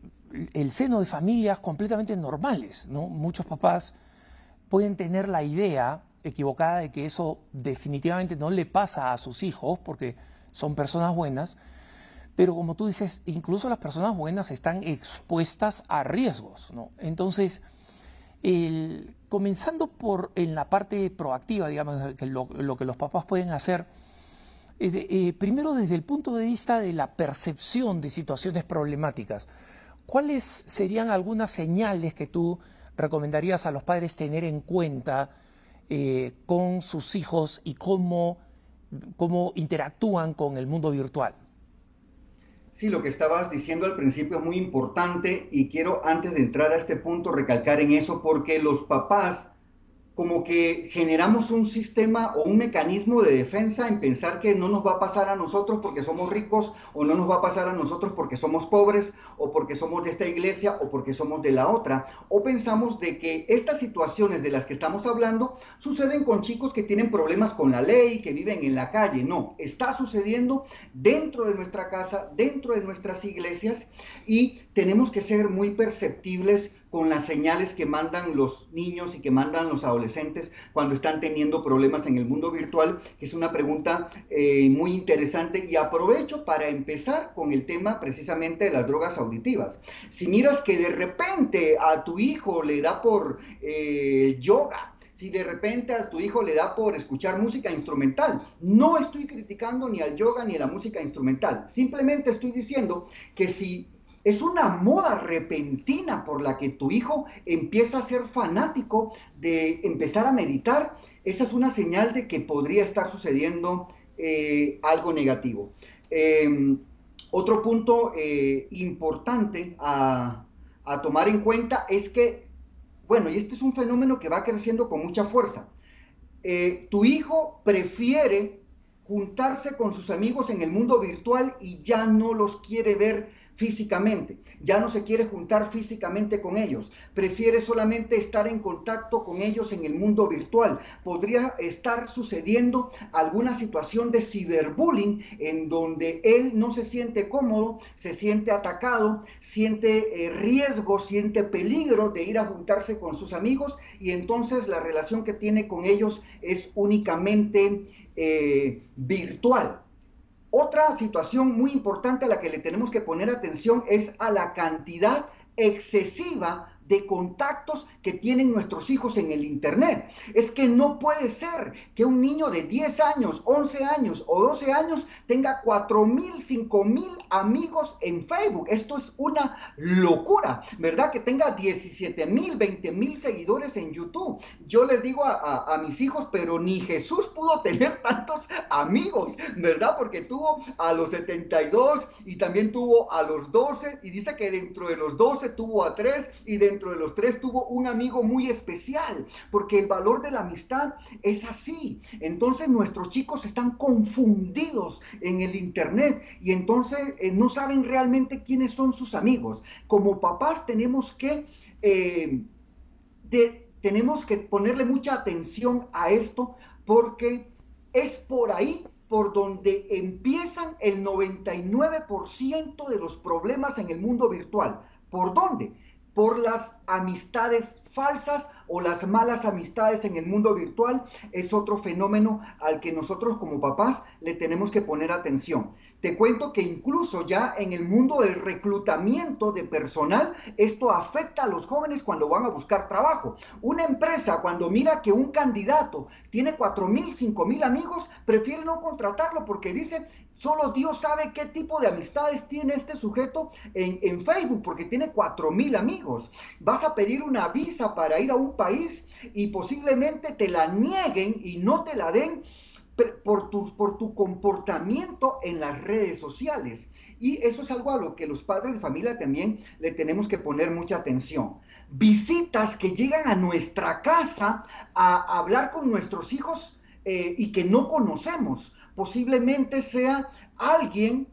el seno de familias completamente normales. ¿no? Muchos papás pueden tener la idea equivocada de que eso definitivamente no le pasa a sus hijos porque son personas buenas, pero como tú dices, incluso las personas buenas están expuestas a riesgos. Entonces, comenzando por en la parte proactiva, digamos, que lo, que los papás pueden hacer, eh, primero desde el punto de vista de la percepción de situaciones problemáticas, ¿cuáles serían algunas señales que tú recomendarías a los padres tener en cuenta eh, con sus hijos y cómo, cómo interactúan con el mundo virtual. Sí, lo que estabas diciendo al principio es muy importante y quiero antes de entrar a este punto recalcar en eso porque los papás como que generamos un sistema o un mecanismo de defensa en pensar que no nos va a pasar a nosotros porque somos ricos o no nos va a pasar a nosotros porque somos pobres o porque somos de esta iglesia o porque somos de la otra. O pensamos de que estas situaciones de las que estamos hablando suceden con chicos que tienen problemas con la ley, que viven en la calle. No, está sucediendo dentro de nuestra casa, dentro de nuestras iglesias y tenemos que ser muy perceptibles con las señales que mandan los niños y que mandan los adolescentes cuando están teniendo problemas en el mundo virtual, que es una pregunta eh, muy interesante y aprovecho para empezar con el tema precisamente de las drogas auditivas. Si miras que de repente a tu hijo le da por eh, yoga, si de repente a tu hijo le da por escuchar música instrumental. No estoy criticando ni al yoga ni a la música instrumental. Simplemente estoy diciendo que si es una moda repentina por la que tu hijo empieza a ser fanático de empezar a meditar. Esa es una señal de que podría estar sucediendo eh, algo negativo. Em, otro punto eh, importante a, tomar en cuenta es que, bueno, y este es un fenómeno que va creciendo con mucha fuerza. Eh, tu hijo prefiere juntarse con sus amigos en el mundo virtual y ya no los quiere ver físicamente, ya no se quiere juntar físicamente con ellos, prefiere solamente estar en contacto con ellos en el mundo virtual. Podría estar sucediendo alguna situación de ciberbullying en donde él no se siente cómodo, se siente atacado, siente eh, riesgo, siente peligro de ir a juntarse con sus amigos y entonces la relación que tiene con ellos es únicamente eh, virtual. Otra situación muy importante a la que le tenemos que poner atención es a la cantidad excesiva de contactos que tienen nuestros hijos en el Internet. Es que no puede ser que un niño de 10 años, 11 años o 12 años tenga 4 mil, 5 mil amigos en Facebook. Esto es una locura, ¿verdad? Que tenga 17 mil, 20 mil seguidores en YouTube. Yo les digo a, a mis hijos, pero ni Jesús pudo tener tantos amigos, ¿verdad? Porque tuvo a los 72 y también tuvo a los 12 y dice que dentro de los 12 tuvo a 3 y dentro de los tres tuvo un amigo muy especial, porque el valor de la amistad es así. Entonces nuestros chicos están confundidos en el Internet y entonces eh, no saben realmente quiénes son sus amigos. Como papás tenemos que... Eh, tenemos que ponerle mucha atención a esto porque es por ahí por donde empiezan el 99% de los problemas en el mundo virtual. ¿Por dónde? Por las amistades falsas o las malas amistades en el mundo virtual es otro fenómeno al que nosotros como papás le tenemos que poner atención. Te cuento que incluso ya en el mundo del reclutamiento de personal, esto afecta a los jóvenes cuando van a buscar trabajo. Una empresa cuando mira que un candidato tiene cuatro mil, cinco mil amigos, prefiere no contratarlo porque dice, solo Dios sabe qué tipo de amistades tiene este sujeto en, en Facebook, porque tiene cuatro mil amigos. Vas a pedir una visa para ir a un país y posiblemente te la nieguen y no te la den por tu, por tu comportamiento en las redes sociales. Y eso es algo a lo que los padres de familia también le tenemos que poner mucha atención. Visitas que llegan a nuestra casa a hablar con nuestros hijos eh, y que no conocemos. Posiblemente sea alguien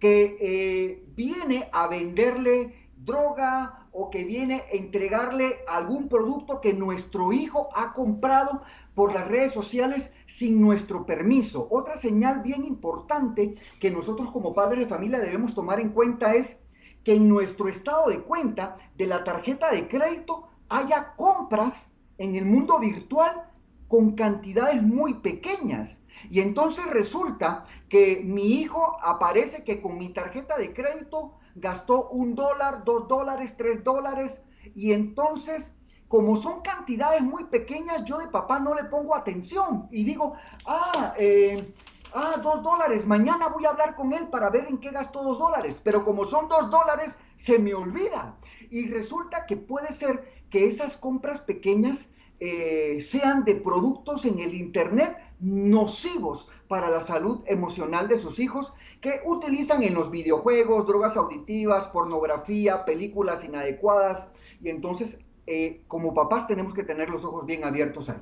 que eh, viene a venderle droga o que viene a entregarle algún producto que nuestro hijo ha comprado por las redes sociales sin nuestro permiso. Otra señal bien importante que nosotros como padres de familia debemos tomar en cuenta es que en nuestro estado de cuenta de la tarjeta de crédito haya compras en el mundo virtual con cantidades muy pequeñas. Y entonces resulta que mi hijo aparece que con mi tarjeta de crédito gastó un dólar, dos dólares, tres dólares, y entonces como son cantidades muy pequeñas, yo de papá no le pongo atención y digo, ah, eh, ah, dos dólares, mañana voy a hablar con él para ver en qué gastó dos dólares, pero como son dos dólares, se me olvida. Y resulta que puede ser que esas compras pequeñas eh, sean de productos en el Internet nocivos para la salud emocional de sus hijos que utilizan en los videojuegos, drogas auditivas, pornografía, películas inadecuadas. Y entonces, eh, como papás, tenemos que tener los ojos bien abiertos ahí.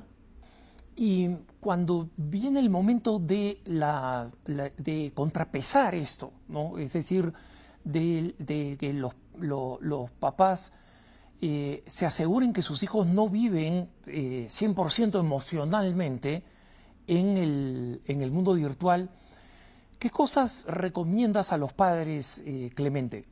Y cuando viene el momento de, la, de contrapesar esto, ¿no? es decir, de, que los, los papás eh, se aseguren que sus hijos no viven 100% eh, emocionalmente en el, en el, mundo virtual, ¿qué cosas recomiendas a los padres, eh, Clemente?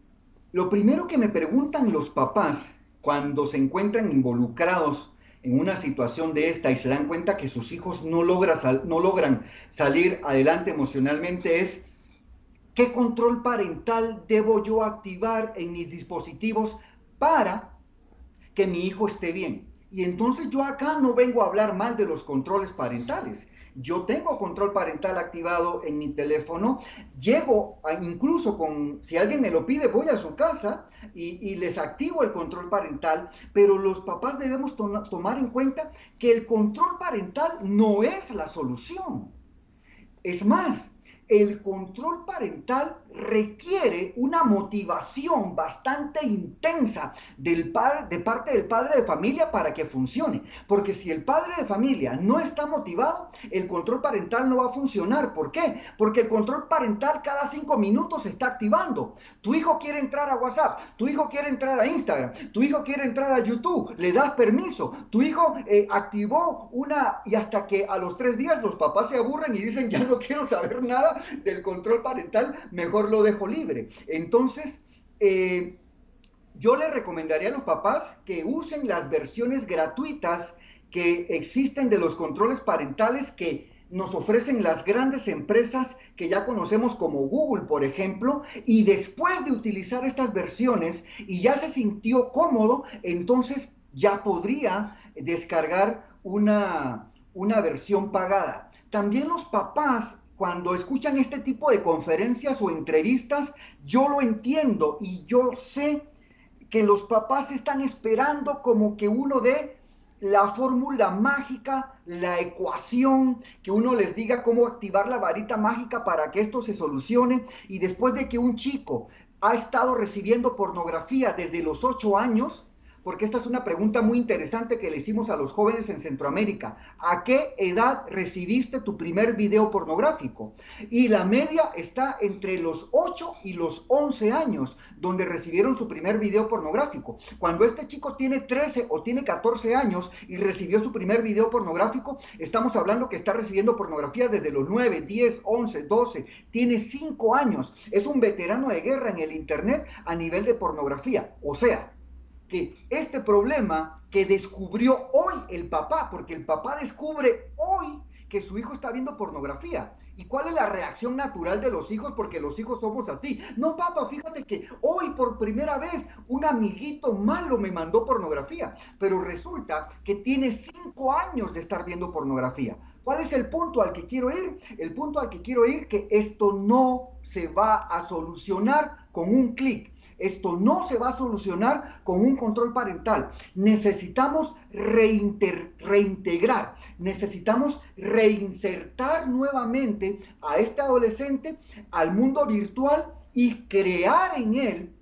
Lo primero que me preguntan los papás cuando se encuentran involucrados en una situación de esta y se dan cuenta que sus hijos no, no logran salir adelante emocionalmente es, ¿qué control parental debo yo activar en mis dispositivos para que mi hijo esté bien. Y entonces yo acá no vengo a hablar mal de los controles parentales. Yo tengo control parental activado en mi teléfono. Llego incluso con, si alguien me lo pide, voy a su casa y, les activo el control parental. Pero los papás debemos tomar en cuenta que el control parental no es la solución. Es más, el control parental requiere una motivación bastante intensa de parte del padre de familia para que funcione. Porque si el padre de familia no está motivado, el control parental no va a funcionar. ¿Por qué? Porque el control parental cada cinco minutos se está activando. Tu hijo quiere entrar a WhatsApp, tu hijo quiere entrar a Instagram, tu hijo quiere entrar a YouTube, le das permiso, tu hijo eh, activó una y hasta que a los tres días los papás se aburren y dicen ya no quiero saber nada del control parental, mejor lo dejo libre. Entonces, eh, yo le recomendaría a los papás que usen las versiones gratuitas que existen de los controles parentales que nos ofrecen las grandes empresas que ya conocemos como Google, por ejemplo, y después de utilizar estas versiones y ya se sintió cómodo, entonces ya podría descargar una, una versión pagada. También los papás cuando escuchan este tipo de conferencias o entrevistas, yo lo entiendo y yo sé que los papás están esperando como que uno dé la fórmula mágica, la ecuación, que uno les diga cómo activar la varita mágica para que esto se solucione. Y después de que un chico ha estado recibiendo pornografía desde los ocho años, porque esta es una pregunta muy interesante que le hicimos a los jóvenes en Centroamérica. ¿A qué edad recibiste tu primer video pornográfico? Y la media está entre los 8 y los 11 años, donde recibieron su primer video pornográfico. Cuando este chico tiene 13 o tiene 14 años y recibió su primer video pornográfico, estamos hablando que está recibiendo pornografía desde los 9, 10, 11, 12, tiene 5 años. Es un veterano de guerra en el Internet a nivel de pornografía. O sea, que este problema que descubrió hoy el papá, porque el papá descubre hoy que su hijo está viendo pornografía. ¿Y cuál es la reacción natural de los hijos? Porque los hijos somos así. No, papá, fíjate que hoy por primera vez un amiguito malo me mandó pornografía, pero resulta que tiene cinco años de estar viendo pornografía. ¿Cuál es el punto al que quiero ir? El punto al que quiero ir que esto no se va a solucionar con un clic. Esto no se va a solucionar con un control parental. Necesitamos reintegrar, necesitamos reinsertar nuevamente a este adolescente al mundo virtual y crear en él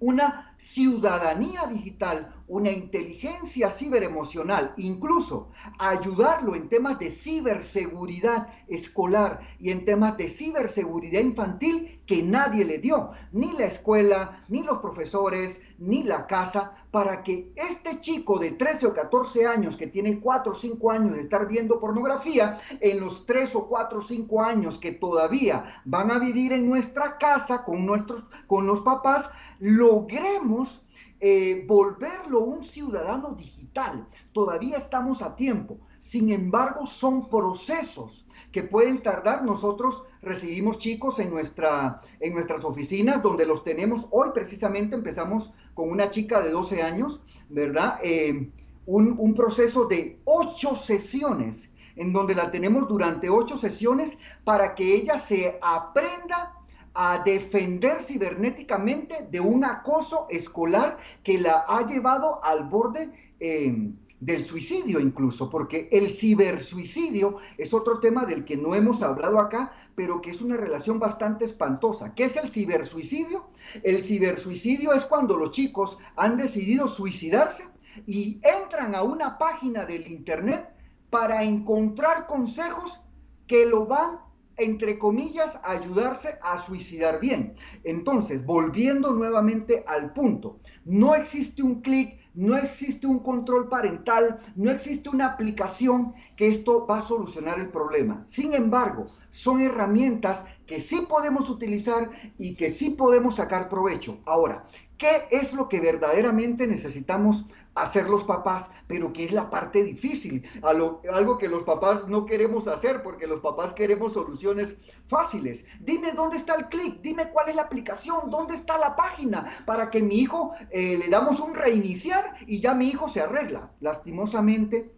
una ciudadanía digital, una inteligencia ciberemocional, incluso ayudarlo en temas de ciberseguridad escolar y en temas de ciberseguridad infantil que nadie le dio, ni la escuela, ni los profesores, ni la casa, para que este chico de 13 o 14 años que tiene 4 o 5 años de estar viendo pornografía, en los 3 o 4 o 5 años que todavía van a vivir en nuestra casa con, nuestros, con los papás, logremos eh, volverlo un ciudadano digital. Todavía estamos a tiempo. Sin embargo, son procesos que pueden tardar. Nosotros recibimos chicos en, nuestra, en nuestras oficinas donde los tenemos. Hoy precisamente empezamos con una chica de 12 años, ¿verdad? Eh, un, un proceso de ocho sesiones en donde la tenemos durante ocho sesiones para que ella se aprenda a defender cibernéticamente de un acoso escolar que la ha llevado al borde eh, del suicidio incluso, porque el cibersuicidio es otro tema del que no hemos hablado acá, pero que es una relación bastante espantosa. ¿Qué es el cibersuicidio? El cibersuicidio es cuando los chicos han decidido suicidarse y entran a una página del Internet para encontrar consejos que lo van entre comillas, ayudarse a suicidar bien. Entonces, volviendo nuevamente al punto, no existe un clic, no existe un control parental, no existe una aplicación que esto va a solucionar el problema. Sin embargo, son herramientas que sí podemos utilizar y que sí podemos sacar provecho. Ahora, ¿qué es lo que verdaderamente necesitamos hacer los papás, pero que es la parte difícil, algo que los papás no queremos hacer porque los papás queremos soluciones fáciles. Dime dónde está el clic, dime cuál es la aplicación, dónde está la página, para que mi hijo eh, le damos un reiniciar y ya mi hijo se arregla. Lastimosamente,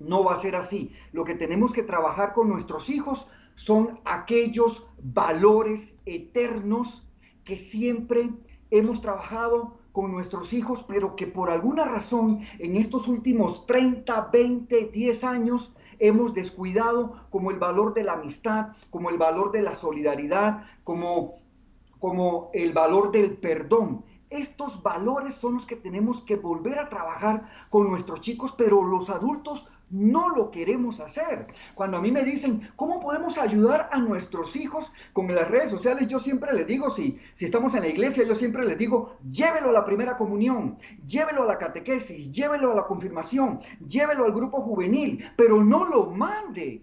no va a ser así. Lo que tenemos que trabajar con nuestros hijos son aquellos valores eternos que siempre hemos trabajado con nuestros hijos, pero que por alguna razón en estos últimos 30, 20, 10 años hemos descuidado como el valor de la amistad, como el valor de la solidaridad, como, como el valor del perdón. Estos valores son los que tenemos que volver a trabajar con nuestros chicos, pero los adultos no lo queremos hacer. Cuando a mí me dicen, ¿cómo podemos ayudar a nuestros hijos con las redes sociales? Yo siempre les digo, si, si estamos en la iglesia, yo siempre les digo, llévelo a la primera comunión, llévelo a la catequesis, llévelo a la confirmación, llévelo al grupo juvenil, pero no lo mande,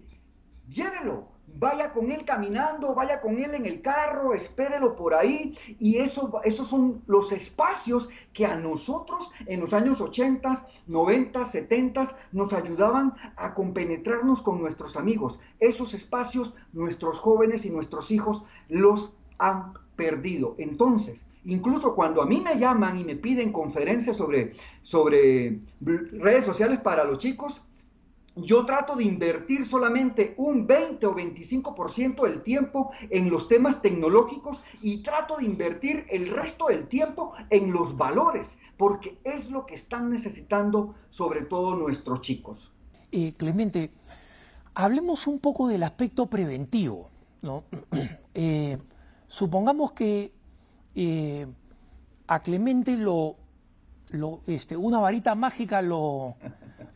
llévelo vaya con él caminando, vaya con él en el carro, espérelo por ahí. Y eso, esos son los espacios que a nosotros en los años 80, 90, 70 nos ayudaban a compenetrarnos con nuestros amigos. Esos espacios nuestros jóvenes y nuestros hijos los han perdido. Entonces, incluso cuando a mí me llaman y me piden conferencias sobre, sobre redes sociales para los chicos, yo trato de invertir solamente un 20 o 25% del tiempo en los temas tecnológicos y trato de invertir el resto del tiempo en los valores, porque es lo que están necesitando sobre todo nuestros chicos. Eh, Clemente, hablemos un poco del aspecto preventivo. ¿no? Eh, supongamos que eh, a Clemente lo, lo este, una varita mágica lo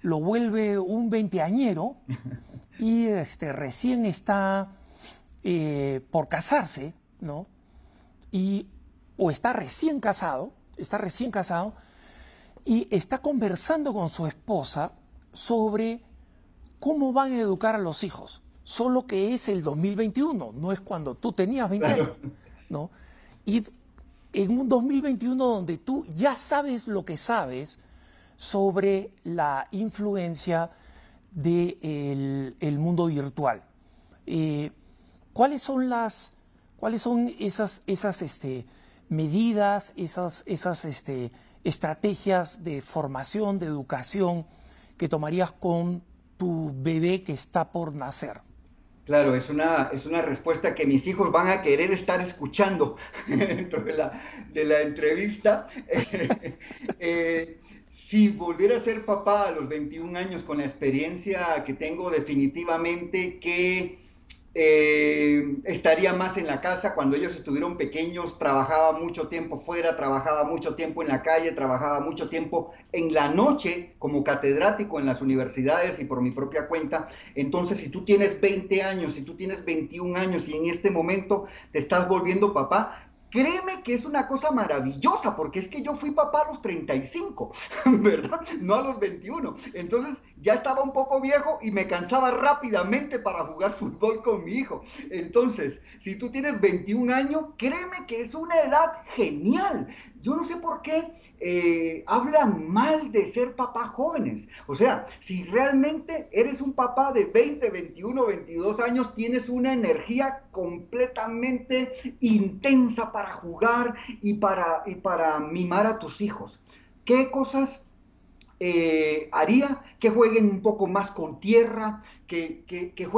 lo vuelve un veinteañero y este, recién está eh, por casarse, ¿no? Y, o está recién casado, está recién casado, y está conversando con su esposa sobre cómo van a educar a los hijos. Solo que es el 2021, no es cuando tú tenías 20 años, ¿no? Y en un 2021 donde tú ya sabes lo que sabes, sobre la influencia del el mundo virtual. Eh, ¿Cuáles son las, cuáles son esas, esas este, medidas, esas, esas este, estrategias de formación, de educación que tomarías con tu bebé que está por nacer? Claro, es una, es una respuesta que mis hijos van a querer estar escuchando dentro de la, de la entrevista. eh, si volviera a ser papá a los 21 años con la experiencia que tengo, definitivamente que eh, estaría más en la casa. Cuando ellos estuvieron pequeños, trabajaba mucho tiempo fuera, trabajaba mucho tiempo en la calle, trabajaba mucho tiempo en la noche como catedrático en las universidades y por mi propia cuenta. Entonces, si tú tienes 20 años, si tú tienes 21 años y en este momento te estás volviendo papá, Créeme que es una cosa maravillosa, porque es que yo fui papá a los 35, ¿verdad? No a los 21. Entonces ya estaba un poco viejo y me cansaba rápidamente para jugar fútbol con mi hijo. Entonces, si tú tienes 21 años, créeme que es una edad genial. Yo no sé por qué eh, hablan mal de ser papás jóvenes. O sea, si realmente eres un papá de 20, 21, 22 años, tienes una energía completamente intensa para jugar y para, y para mimar a tus hijos. ¿Qué cosas eh, haría? Que jueguen un poco más con tierra, que, que, que,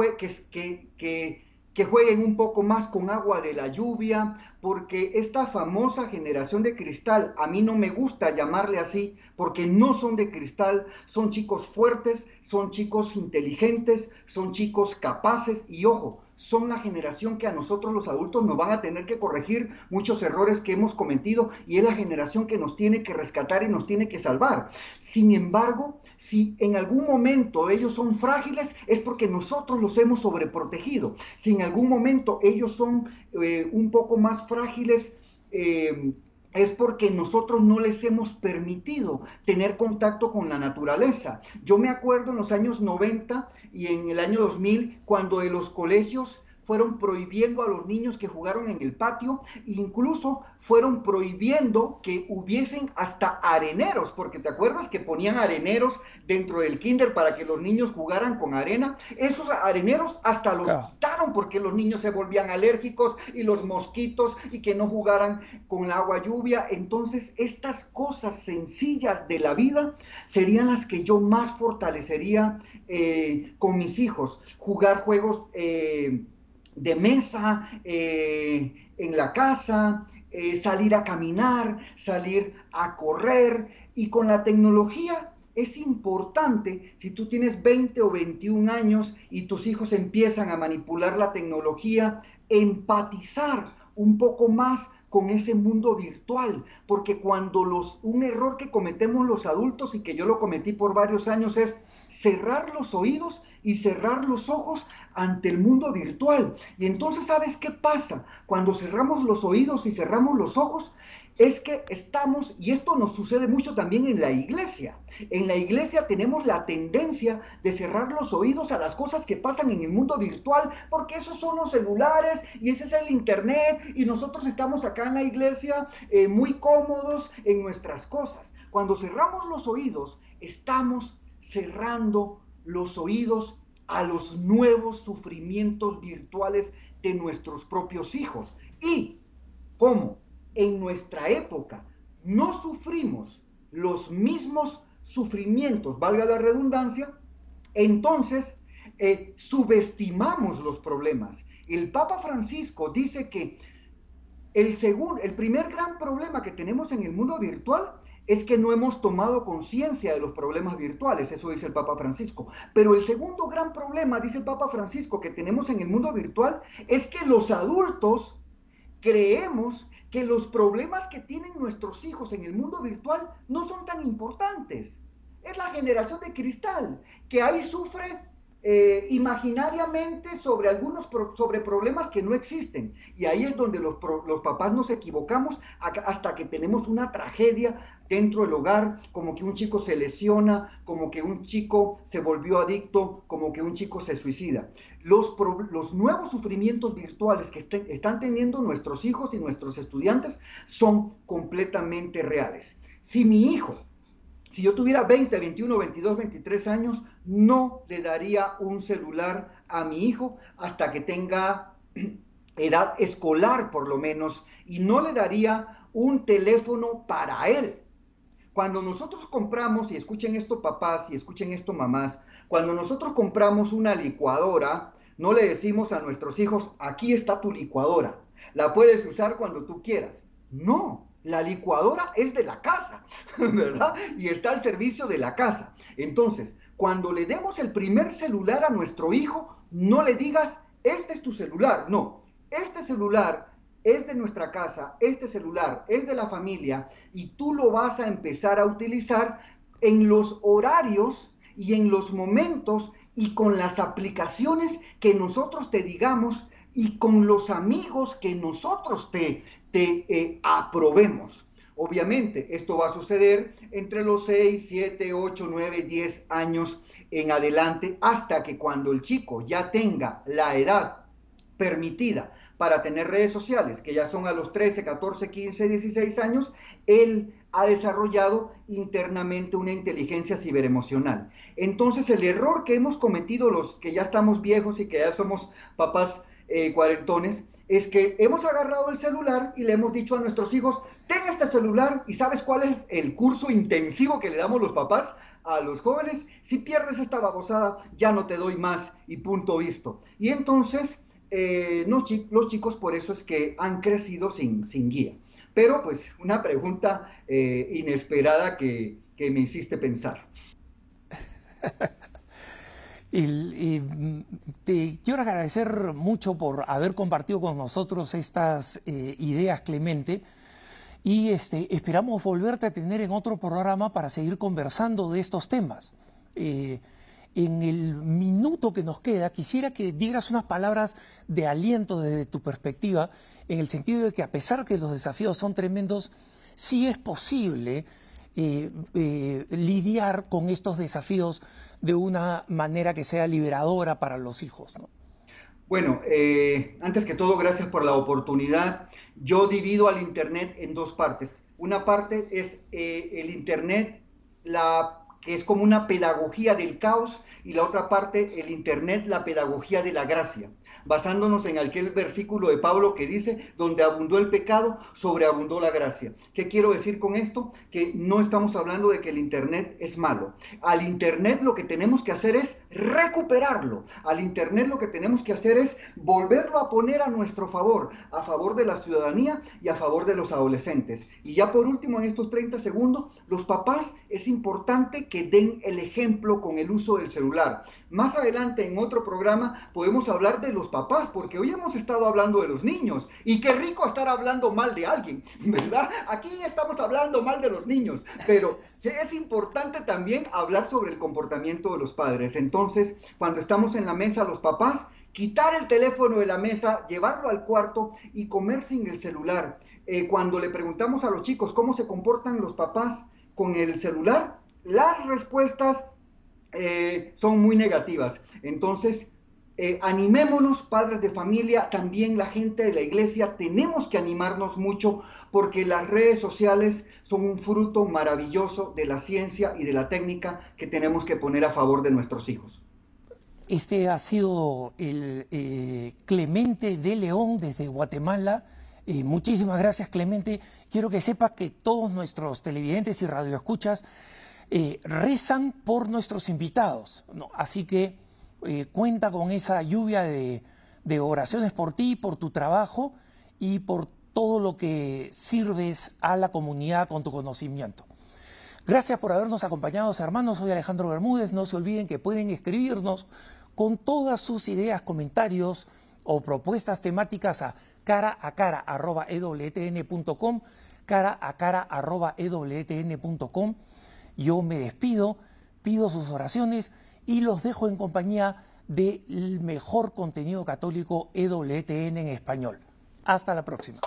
que, que jueguen un poco más con agua de la lluvia, porque esta famosa generación de cristal, a mí no me gusta llamarle así, porque no son de cristal, son chicos fuertes, son chicos inteligentes, son chicos capaces y ojo, son la generación que a nosotros los adultos nos van a tener que corregir muchos errores que hemos cometido y es la generación que nos tiene que rescatar y nos tiene que salvar. Sin embargo, si en algún momento ellos son frágiles, es porque nosotros los hemos sobreprotegido. Si en algún momento ellos son eh, un poco más frágiles, eh, es porque nosotros no les hemos permitido tener contacto con la naturaleza. Yo me acuerdo en los años 90 y en el año 2000, cuando de los colegios fueron prohibiendo a los niños que jugaron en el patio, incluso fueron prohibiendo que hubiesen hasta areneros, porque te acuerdas que ponían areneros dentro del kinder para que los niños jugaran con arena. Esos areneros hasta los quitaron porque los niños se volvían alérgicos y los mosquitos y que no jugaran con el agua lluvia. Entonces, estas cosas sencillas de la vida serían las que yo más fortalecería eh, con mis hijos. Jugar juegos... Eh, de mesa eh, en la casa, eh, salir a caminar, salir a correr. Y con la tecnología es importante, si tú tienes 20 o 21 años y tus hijos empiezan a manipular la tecnología, empatizar un poco más con ese mundo virtual, porque cuando los un error que cometemos los adultos y que yo lo cometí por varios años es cerrar los oídos y cerrar los ojos ante el mundo virtual. Y entonces, ¿sabes qué pasa? Cuando cerramos los oídos y cerramos los ojos, es que estamos, y esto nos sucede mucho también en la iglesia, en la iglesia tenemos la tendencia de cerrar los oídos a las cosas que pasan en el mundo virtual, porque esos son los celulares y ese es el internet, y nosotros estamos acá en la iglesia eh, muy cómodos en nuestras cosas. Cuando cerramos los oídos, estamos cerrando los oídos a los nuevos sufrimientos virtuales de nuestros propios hijos. Y como en nuestra época no sufrimos los mismos sufrimientos, valga la redundancia, entonces eh, subestimamos los problemas. El Papa Francisco dice que el, segundo, el primer gran problema que tenemos en el mundo virtual es que no hemos tomado conciencia de los problemas virtuales, eso dice el Papa Francisco. Pero el segundo gran problema, dice el Papa Francisco, que tenemos en el mundo virtual es que los adultos creemos que los problemas que tienen nuestros hijos en el mundo virtual no son tan importantes. Es la generación de cristal, que ahí sufre eh, imaginariamente sobre algunos sobre problemas que no existen. Y ahí es donde los, los papás nos equivocamos hasta que tenemos una tragedia dentro del hogar, como que un chico se lesiona, como que un chico se volvió adicto, como que un chico se suicida. Los, los nuevos sufrimientos virtuales que están teniendo nuestros hijos y nuestros estudiantes son completamente reales. Si mi hijo si yo tuviera 20, 21, 22, 23 años, no le daría un celular a mi hijo hasta que tenga edad escolar por lo menos y no le daría un teléfono para él. Cuando nosotros compramos, y escuchen esto papás y escuchen esto mamás, cuando nosotros compramos una licuadora, no le decimos a nuestros hijos, aquí está tu licuadora, la puedes usar cuando tú quieras. No, la licuadora es de la casa, ¿verdad? Y está al servicio de la casa. Entonces, cuando le demos el primer celular a nuestro hijo, no le digas, este es tu celular. No, este celular es de nuestra casa, este celular es de la familia y tú lo vas a empezar a utilizar en los horarios y en los momentos y con las aplicaciones que nosotros te digamos y con los amigos que nosotros te, te eh, aprobemos. Obviamente, esto va a suceder entre los 6, 7, 8, 9, 10 años en adelante, hasta que cuando el chico ya tenga la edad permitida para tener redes sociales, que ya son a los 13, 14, 15, 16 años, él ha desarrollado internamente una inteligencia ciberemocional. Entonces, el error que hemos cometido los que ya estamos viejos y que ya somos papás eh, cuarentones, es que hemos agarrado el celular y le hemos dicho a nuestros hijos, ten este celular y sabes cuál es el curso intensivo que le damos los papás a los jóvenes. Si pierdes esta babosada, ya no te doy más y punto visto. Y entonces eh, los chicos por eso es que han crecido sin, sin guía. Pero pues una pregunta eh, inesperada que, me hiciste pensar. y, te quiero agradecer mucho por haber compartido con nosotros estas eh, ideas, Clemente. Y este, esperamos volverte a tener en otro programa para seguir conversando de estos temas. Eh, en el minuto que nos queda, quisiera que dieras unas palabras de aliento desde tu perspectiva, en el sentido de que a pesar que los desafíos son tremendos, sí es posible eh, eh, lidiar con estos desafíos de una manera que sea liberadora para los hijos. Bueno, eh, antes que todo, gracias por la oportunidad. Yo divido al Internet en dos partes. Una parte es el Internet, la es como una pedagogía del caos, y la otra parte, el Internet, la pedagogía de la gracia basándonos en aquel versículo de Pablo que dice, donde abundó el pecado, sobreabundó la gracia. ¿Qué quiero decir con esto? Que no estamos hablando de que el Internet es malo. Al Internet lo que tenemos que hacer es recuperarlo. Al Internet lo que tenemos que hacer es volverlo a poner a nuestro favor, a favor de la ciudadanía y a favor de los adolescentes. Y ya por último, en estos 30 segundos, los papás es importante que den el ejemplo con el uso del celular. Más adelante en otro programa podemos hablar de los papás, porque hoy hemos estado hablando de los niños. Y qué rico estar hablando mal de alguien, ¿verdad? Aquí estamos hablando mal de los niños, pero es importante también hablar sobre el comportamiento de los padres. Entonces, cuando estamos en la mesa los papás, quitar el teléfono de la mesa, llevarlo al cuarto y comer sin el celular. Eh, cuando le preguntamos a los chicos cómo se comportan los papás con el celular, las respuestas eh, son muy negativas. Entonces, eh, animémonos, padres de familia, también la gente de la iglesia, tenemos que animarnos mucho porque las redes sociales son un fruto maravilloso de la ciencia y de la técnica que tenemos que poner a favor de nuestros hijos. Este ha sido el eh, Clemente de León desde Guatemala. muchísimas gracias, Clemente. Quiero que sepas que todos nuestros televidentes y radioescuchas eh, rezan por nuestros invitados. Así que eh, cuenta con esa lluvia de, oraciones por ti, por tu trabajo y por todo lo que sirves a la comunidad con tu conocimiento. Gracias por habernos acompañado, hermanos. Soy Alejandro Bermúdez. No se olviden que pueden escribirnos con todas sus ideas, comentarios o propuestas temáticas a cara a cara ewtn.com, cara a cara ewtn.com yo me despido, pido sus oraciones y los dejo en compañía del mejor contenido católico EWTN en español. Hasta la próxima.